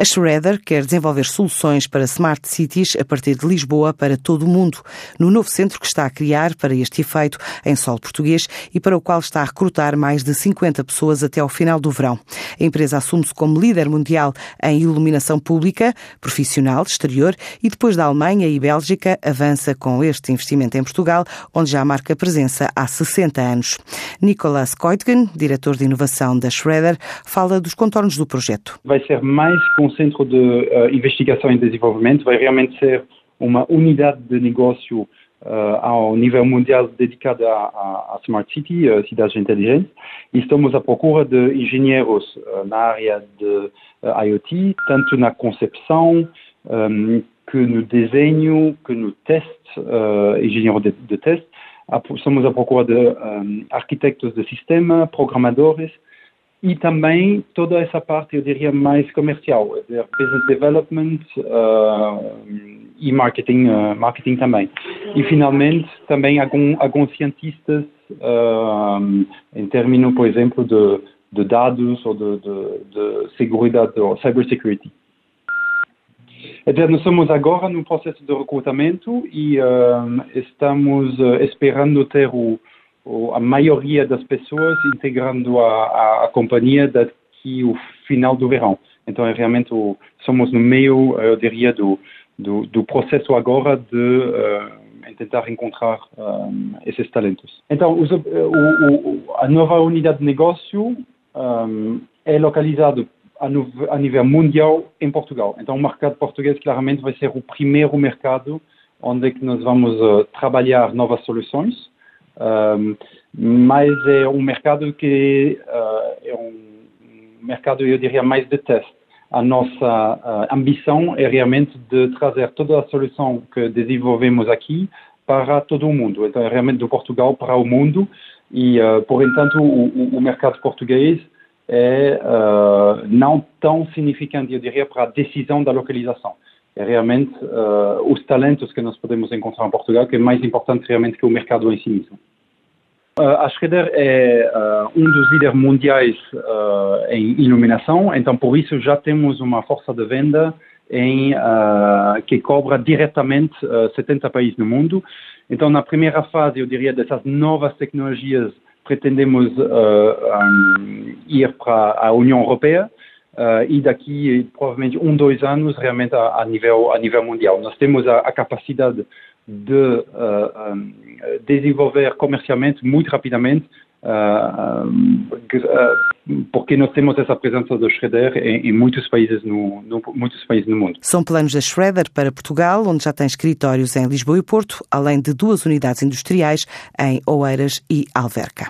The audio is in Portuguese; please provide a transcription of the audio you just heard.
A Shredder quer desenvolver soluções para smart cities a partir de Lisboa para todo o mundo, no novo centro que está a criar para este efeito em solo português e para o qual está a recrutar mais de 50 pessoas até ao final do verão. A empresa assume-se como líder mundial em iluminação pública, profissional, exterior e depois da Alemanha e Bélgica avança com este investimento em Portugal, onde já marca presença há 60 anos. Nicolas Koitgen, diretor de inovação da Shredder, fala dos contornos do projeto. Vai ser mais com centro de uh, investigação e desenvolvimento vai realmente ser uma unidade de negócio uh, ao nível mundial dedicada à, à Smart City, uh, cidades inteligentes. Estamos à procura de engenheiros uh, na área de IoT, tanto na concepção, um, que no desenho, que no teste, engenheiro de, de teste. Estamos à procura de um, arquitetos de sistema, programadores, e também toda essa parte, eu diria, mais comercial, business development uh, e marketing, uh, marketing também. E, finalmente, também algum, alguns cientistas uh, em termos, por exemplo, de, de dados ou de, de, de segurança ou cybersecurity. Então, nós estamos agora no processo de recrutamento e estamos esperando ter o a maioria das pessoas integrando a, a, a companhia daqui o final do verão. Então, é realmente o, somos no meio, eu diria, do, do, do processo agora de uh, tentar encontrar um, eh, esses talentos. Então, o, o, a nova unidade de negócio um, é localizada a, nível mundial em Portugal. Então, o mercado português claramente vai ser o primeiro mercado onde é que nós vamos uh, trabalhar novas soluções um, mas é um mercado que uh, é um mercado, eu diria, mais de teste. A nossa uh, ambição é realmente de trazer toda a solução que desenvolvemos aqui para todo o mundo. Então, é realmente do Portugal para o mundo e, por enquanto, o, o, mercado português é uh, não tão significante, eu diria, para a decisão da localização. É realmente uh, os talentos que nós podemos encontrar em Portugal que é mais importante realmente que o mercado em si mesmo. Uh, a Schroeder é uh, um dos líderes mundiais uh, em iluminação, então por isso já temos uma força de venda em, que cobra diretamente 70 países no mundo. Então, na primeira fase, eu diria, dessas novas tecnologias, pretendemos um, ir para a União Europeia. Uh, e daqui provavelmente um, dois anos realmente a, a, nível, a nível mundial. Nós temos a, a capacidade de um, desenvolver comercialmente muito rapidamente, uh, porque nós temos essa presença do Schroeder em, em muitos, países no, no, muitos países no mundo. São planos da Schroeder para Portugal, onde já tem escritórios em Lisboa e Porto, além de duas unidades industriais em Oeiras e Alverca.